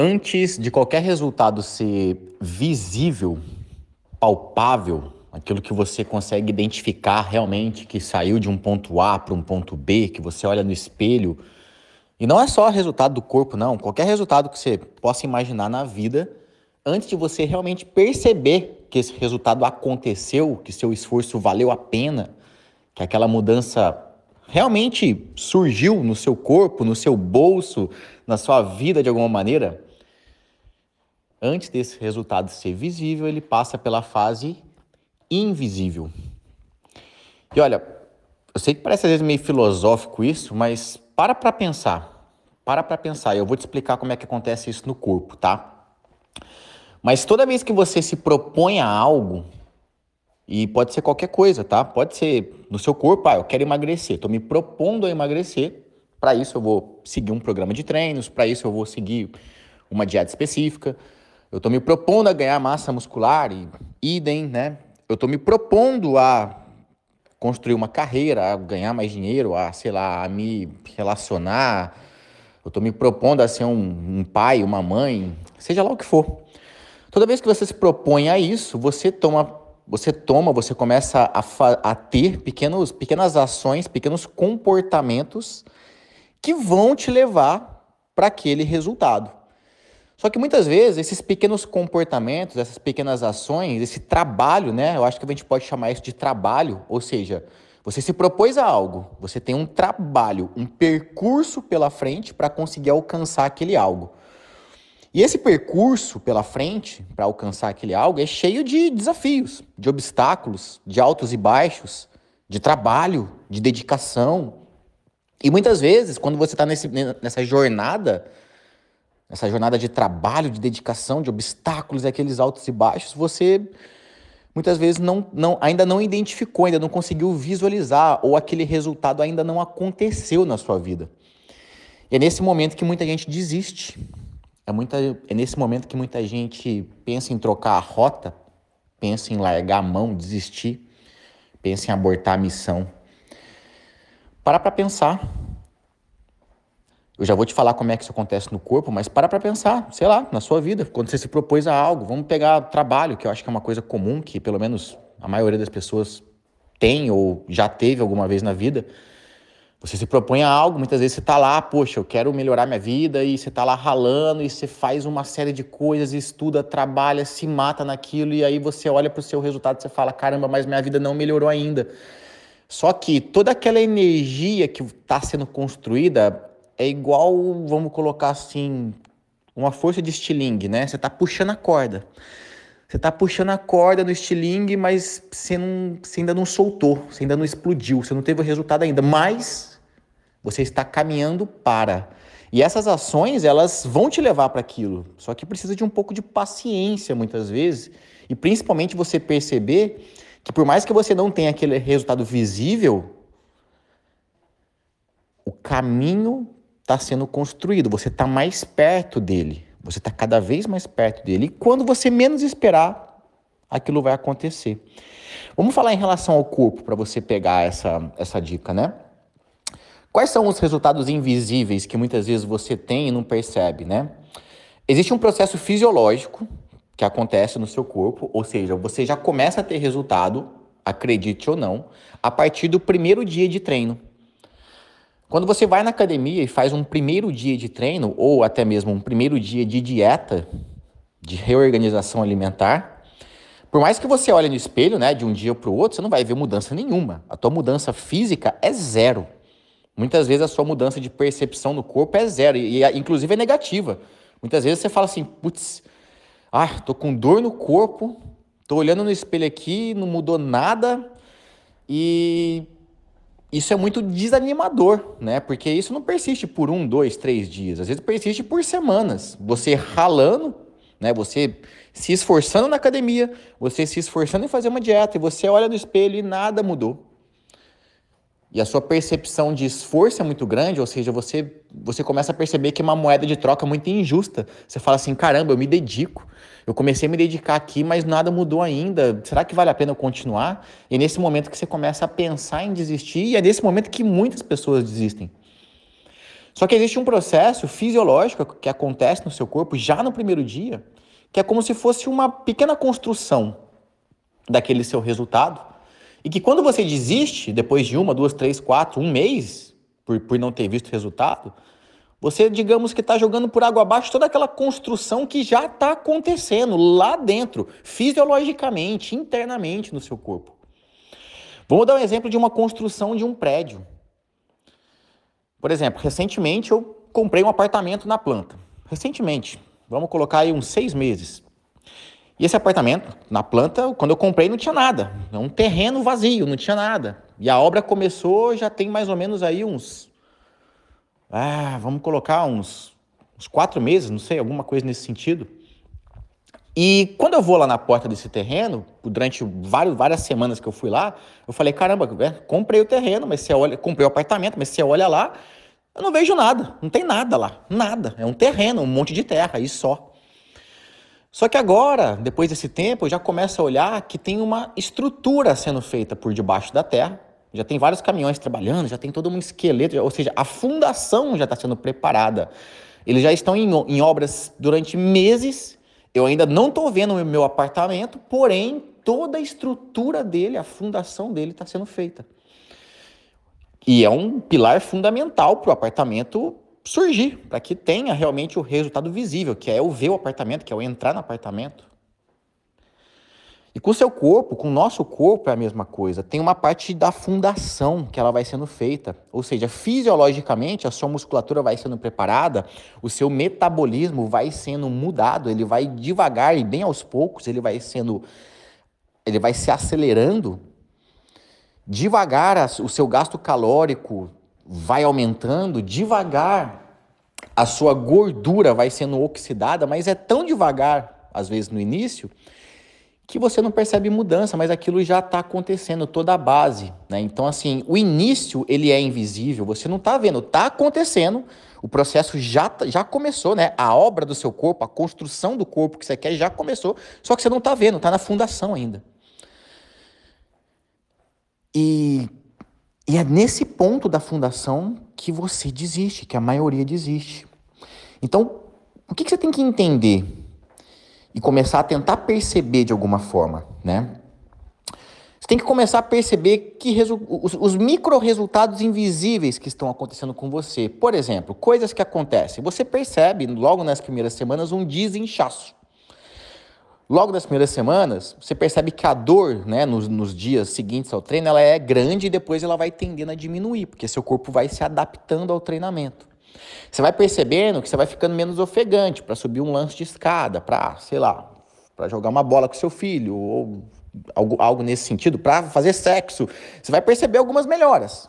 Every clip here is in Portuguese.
Antes de qualquer resultado ser visível, palpável, aquilo que você consegue identificar realmente que saiu de um ponto A para um ponto B, que você olha no espelho, e não é só resultado do corpo, não, qualquer resultado que você possa imaginar na vida, antes de você realmente perceber que esse resultado aconteceu, que seu esforço valeu a pena, que aquela mudança realmente surgiu no seu corpo, no seu bolso, na sua vida de alguma maneira, antes desse resultado ser visível, ele passa pela fase invisível. E olha, eu sei que parece às vezes meio filosófico isso, mas para para pensar. Para para pensar. Eu vou te explicar como é que acontece isso no corpo, tá? Mas toda vez que você se propõe a algo, e pode ser qualquer coisa, tá? Pode ser no seu corpo, ah, eu quero emagrecer, estou me propondo a emagrecer. Para isso eu vou seguir um programa de treinos, para isso eu vou seguir uma dieta específica. Eu estou me propondo a ganhar massa muscular e idem, né? Eu estou me propondo a construir uma carreira, a ganhar mais dinheiro, a, sei lá, a me relacionar. Eu estou me propondo a ser um, um pai, uma mãe, seja lá o que for. Toda vez que você se propõe a isso, você toma, você toma, você começa a, a ter pequenos, pequenas ações, pequenos comportamentos que vão te levar para aquele resultado. Só que muitas vezes esses pequenos comportamentos, essas pequenas ações, esse trabalho, né? Eu acho que a gente pode chamar isso de trabalho, ou seja, você se propôs a algo, você tem um trabalho, um percurso pela frente para conseguir alcançar aquele algo. E esse percurso pela frente para alcançar aquele algo é cheio de desafios, de obstáculos, de altos e baixos, de trabalho, de dedicação. E muitas vezes, quando você está nessa jornada, nessa jornada de trabalho, de dedicação, de obstáculos, aqueles altos e baixos, você muitas vezes não, não, ainda não identificou, ainda não conseguiu visualizar, ou aquele resultado ainda não aconteceu na sua vida. E é nesse momento que muita gente desiste. É, muita, é nesse momento que muita gente pensa em trocar a rota, pensa em largar a mão, desistir, pensa em abortar a missão. Para para pensar eu já vou te falar como é que isso acontece no corpo, mas para para pensar, sei lá, na sua vida, quando você se propôs a algo, vamos pegar trabalho, que eu acho que é uma coisa comum, que pelo menos a maioria das pessoas tem ou já teve alguma vez na vida. Você se propõe a algo, muitas vezes você está lá, poxa, eu quero melhorar minha vida, e você está lá ralando, e você faz uma série de coisas, estuda, trabalha, se mata naquilo, e aí você olha para o seu resultado e você fala, caramba, mas minha vida não melhorou ainda. Só que toda aquela energia que está sendo construída, é igual, vamos colocar assim, uma força de estilingue, né? Você está puxando a corda. Você está puxando a corda no estilingue, mas você, não, você ainda não soltou, você ainda não explodiu, você não teve o resultado ainda, mas você está caminhando para. E essas ações, elas vão te levar para aquilo. Só que precisa de um pouco de paciência muitas vezes, e principalmente você perceber que por mais que você não tenha aquele resultado visível, o caminho está sendo construído, você está mais perto dele, você está cada vez mais perto dele. E quando você menos esperar, aquilo vai acontecer. Vamos falar em relação ao corpo para você pegar essa, essa dica, né? Quais são os resultados invisíveis que muitas vezes você tem e não percebe, né? Existe um processo fisiológico que acontece no seu corpo, ou seja, você já começa a ter resultado, acredite ou não, a partir do primeiro dia de treino. Quando você vai na academia e faz um primeiro dia de treino, ou até mesmo um primeiro dia de dieta, de reorganização alimentar, por mais que você olhe no espelho, né, de um dia para o outro, você não vai ver mudança nenhuma. A tua mudança física é zero. Muitas vezes a sua mudança de percepção no corpo é zero, e, inclusive é negativa. Muitas vezes você fala assim, putz, ah, tô com dor no corpo, tô olhando no espelho aqui, não mudou nada, e isso é muito desanimador, né? Porque isso não persiste por um, dois, três dias. Às vezes persiste por semanas. Você ralando, né? Você se esforçando na academia, você se esforçando em fazer uma dieta, e você olha no espelho e nada mudou. E a sua percepção de esforço é muito grande, ou seja, você, você começa a perceber que é uma moeda de troca muito injusta. Você fala assim: caramba, eu me dedico, eu comecei a me dedicar aqui, mas nada mudou ainda. Será que vale a pena eu continuar? E é nesse momento que você começa a pensar em desistir, e é nesse momento que muitas pessoas desistem. Só que existe um processo fisiológico que acontece no seu corpo já no primeiro dia, que é como se fosse uma pequena construção daquele seu resultado. E que quando você desiste, depois de uma, duas, três, quatro, um mês, por, por não ter visto resultado, você, digamos que está jogando por água abaixo toda aquela construção que já está acontecendo lá dentro, fisiologicamente, internamente no seu corpo. Vamos dar um exemplo de uma construção de um prédio. Por exemplo, recentemente eu comprei um apartamento na planta. Recentemente, vamos colocar aí uns seis meses. E esse apartamento, na planta, quando eu comprei, não tinha nada. É um terreno vazio, não tinha nada. E a obra começou já tem mais ou menos aí uns ah, vamos colocar uns, uns quatro meses, não sei, alguma coisa nesse sentido. E quando eu vou lá na porta desse terreno, durante vários, várias semanas que eu fui lá, eu falei, caramba, é, comprei o terreno, mas você olha, comprei o apartamento, mas você olha lá, eu não vejo nada, não tem nada lá, nada. É um terreno, um monte de terra, e só. Só que agora, depois desse tempo, eu já começo a olhar que tem uma estrutura sendo feita por debaixo da terra, já tem vários caminhões trabalhando, já tem todo um esqueleto, ou seja, a fundação já está sendo preparada. Eles já estão em, em obras durante meses. Eu ainda não estou vendo o meu apartamento, porém, toda a estrutura dele, a fundação dele está sendo feita. E é um pilar fundamental para o apartamento surgir, para que tenha realmente o resultado visível, que é eu ver o apartamento, que é eu entrar no apartamento. E com o seu corpo, com o nosso corpo é a mesma coisa. Tem uma parte da fundação que ela vai sendo feita. Ou seja, fisiologicamente a sua musculatura vai sendo preparada, o seu metabolismo vai sendo mudado, ele vai devagar e bem aos poucos, ele vai sendo ele vai se acelerando. Devagar o seu gasto calórico vai aumentando, devagar a sua gordura vai sendo oxidada, mas é tão devagar às vezes no início que você não percebe mudança, mas aquilo já está acontecendo, toda a base. Né? Então, assim, o início ele é invisível, você não está vendo, está acontecendo, o processo já, tá, já começou, né? A obra do seu corpo, a construção do corpo que você quer já começou, só que você não está vendo, está na fundação ainda. E, e é nesse ponto da fundação que você desiste, que a maioria desiste. Então, o que, que você tem que entender? e começar a tentar perceber de alguma forma, né? Você tem que começar a perceber que os, os micro resultados invisíveis que estão acontecendo com você. Por exemplo, coisas que acontecem. Você percebe logo nas primeiras semanas um desinchaço. Logo nas primeiras semanas, você percebe que a dor, né, nos, nos, dias seguintes ao treino, ela é grande e depois ela vai tendendo a diminuir, porque seu corpo vai se adaptando ao treinamento. Você vai percebendo que você vai ficando menos ofegante para subir um lance de escada, para, sei lá, para jogar uma bola com seu filho, ou algo, algo nesse sentido, para fazer sexo. Você vai perceber algumas melhoras,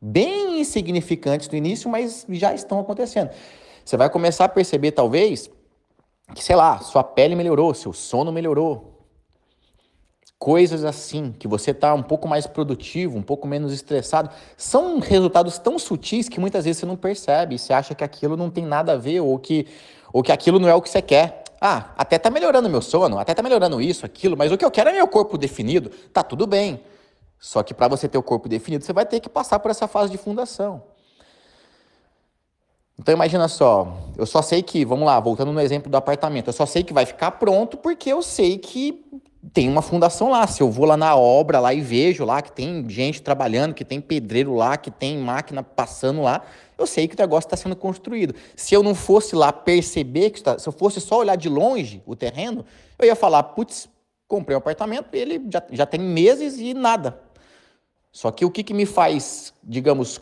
bem insignificantes no início, mas já estão acontecendo. Você vai começar a perceber, talvez, que, sei lá, sua pele melhorou, seu sono melhorou, coisas assim, que você está um pouco mais produtivo, um pouco menos estressado, são resultados tão sutis que muitas vezes você não percebe, você acha que aquilo não tem nada a ver ou que, ou que aquilo não é o que você quer. Ah, até tá melhorando meu sono, até tá melhorando isso, aquilo, mas o que eu quero é meu corpo definido. Tá tudo bem. Só que para você ter o corpo definido, você vai ter que passar por essa fase de fundação. Então imagina só, eu só sei que, vamos lá, voltando no exemplo do apartamento, eu só sei que vai ficar pronto porque eu sei que tem uma fundação lá. Se eu vou lá na obra lá e vejo lá que tem gente trabalhando, que tem pedreiro lá, que tem máquina passando lá, eu sei que o negócio está sendo construído. Se eu não fosse lá perceber que está, se eu fosse só olhar de longe o terreno, eu ia falar, putz, comprei um apartamento, ele já, já tem meses e nada. Só que o que, que me faz, digamos,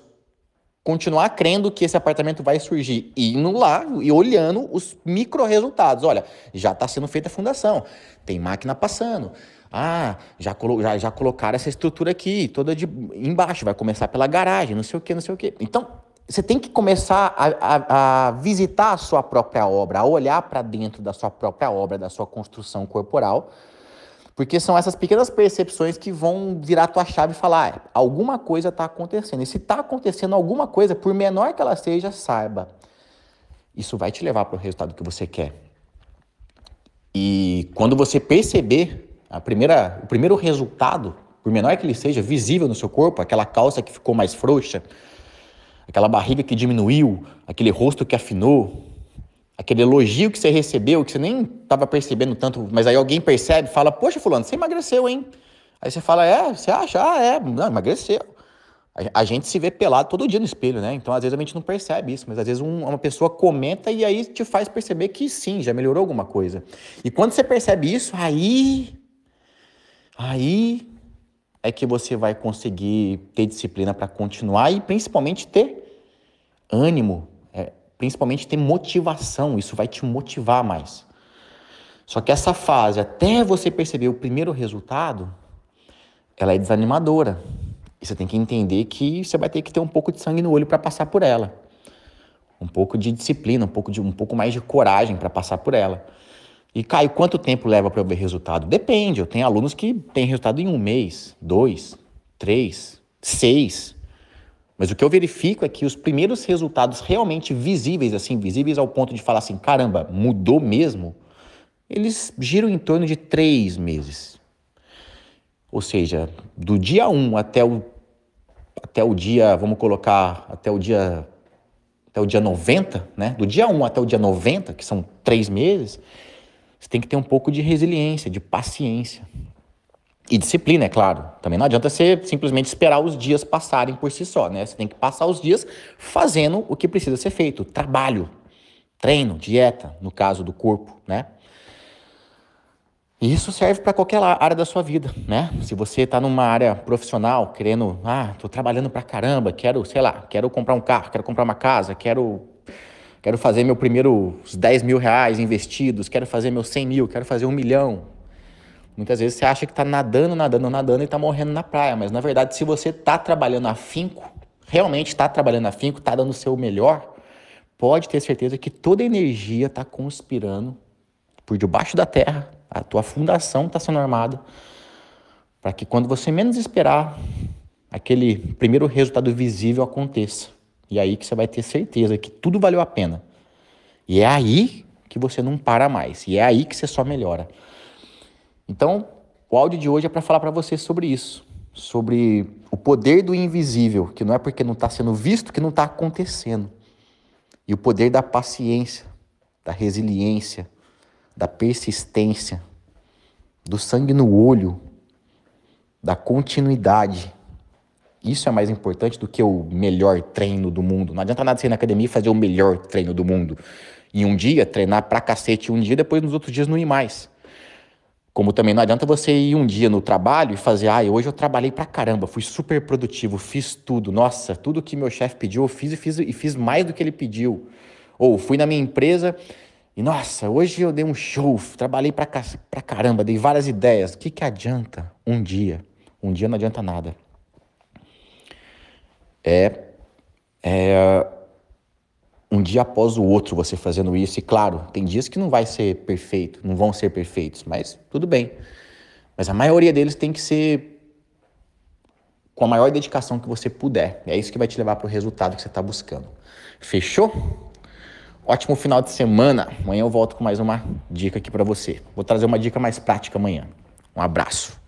continuar crendo que esse apartamento vai surgir, indo lá e olhando os micro resultados. Olha, já está sendo feita a fundação, tem máquina passando. Ah, já, colo já, já colocaram essa estrutura aqui, toda de embaixo, vai começar pela garagem, não sei o que, não sei o que. Então, você tem que começar a, a, a visitar a sua própria obra, a olhar para dentro da sua própria obra, da sua construção corporal, porque são essas pequenas percepções que vão virar tua chave e falar, ah, alguma coisa está acontecendo. E se está acontecendo alguma coisa, por menor que ela seja, saiba. Isso vai te levar para o resultado que você quer. E quando você perceber a primeira, o primeiro resultado, por menor que ele seja, visível no seu corpo, aquela calça que ficou mais frouxa, aquela barriga que diminuiu, aquele rosto que afinou, aquele elogio que você recebeu, que você nem estava percebendo tanto, mas aí alguém percebe, fala: Poxa, Fulano, você emagreceu, hein? Aí você fala: É, você acha? Ah, é, não, emagreceu. A gente se vê pelado todo dia no espelho, né? Então, às vezes, a gente não percebe isso, mas às vezes um, uma pessoa comenta e aí te faz perceber que sim, já melhorou alguma coisa. E quando você percebe isso, aí. Aí é que você vai conseguir ter disciplina para continuar e principalmente ter ânimo, principalmente ter motivação. Isso vai te motivar mais. Só que essa fase, até você perceber o primeiro resultado, ela é desanimadora. E você tem que entender que você vai ter que ter um pouco de sangue no olho para passar por ela. Um pouco de disciplina, um pouco, de, um pouco mais de coragem para passar por ela. E, Caio, quanto tempo leva para eu ver resultado? Depende. Eu tenho alunos que têm resultado em um mês, dois, três, seis. Mas o que eu verifico é que os primeiros resultados realmente visíveis, assim, visíveis ao ponto de falar assim, caramba, mudou mesmo, eles giram em torno de três meses. Ou seja, do dia 1 até o até o dia, vamos colocar, até o dia até o dia 90, né? Do dia 1 até o dia 90, que são três meses, você tem que ter um pouco de resiliência, de paciência. E disciplina, é claro. Também não adianta você simplesmente esperar os dias passarem por si só, né? Você tem que passar os dias fazendo o que precisa ser feito. Trabalho, treino, dieta, no caso do corpo, né? E isso serve para qualquer área da sua vida, né? Se você está numa área profissional, querendo, ah, estou trabalhando para caramba, quero, sei lá, quero comprar um carro, quero comprar uma casa, quero, quero fazer meu primeiro 10 mil reais investidos, quero fazer meus 100 mil, quero fazer um milhão. Muitas vezes você acha que está nadando, nadando, nadando e está morrendo na praia, mas na verdade, se você está trabalhando afinco, realmente está trabalhando afinco, está dando o seu melhor, pode ter certeza que toda a energia está conspirando por debaixo da terra a tua fundação está sendo armada para que quando você menos esperar, aquele primeiro resultado visível aconteça. E aí que você vai ter certeza que tudo valeu a pena. E é aí que você não para mais. E é aí que você só melhora. Então, o áudio de hoje é para falar para você sobre isso, sobre o poder do invisível, que não é porque não está sendo visto que não está acontecendo. E o poder da paciência, da resiliência, da persistência, do sangue no olho, da continuidade. Isso é mais importante do que o melhor treino do mundo. Não adianta nada você ir na academia e fazer o melhor treino do mundo. E um dia treinar pra cacete um dia, depois nos outros dias não ir mais. Como também não adianta você ir um dia no trabalho e fazer, ah, hoje eu trabalhei pra caramba, fui super produtivo, fiz tudo, nossa, tudo que meu chefe pediu eu fiz e fiz e fiz mais do que ele pediu. Ou fui na minha empresa e nossa, hoje eu dei um show, trabalhei pra, pra caramba, dei várias ideias. O que, que adianta um dia? Um dia não adianta nada. É, é dia após o outro você fazendo isso. E claro, tem dias que não vai ser perfeito, não vão ser perfeitos, mas tudo bem. Mas a maioria deles tem que ser com a maior dedicação que você puder. É isso que vai te levar para o resultado que você está buscando. Fechou? Ótimo final de semana. Amanhã eu volto com mais uma dica aqui para você. Vou trazer uma dica mais prática amanhã. Um abraço.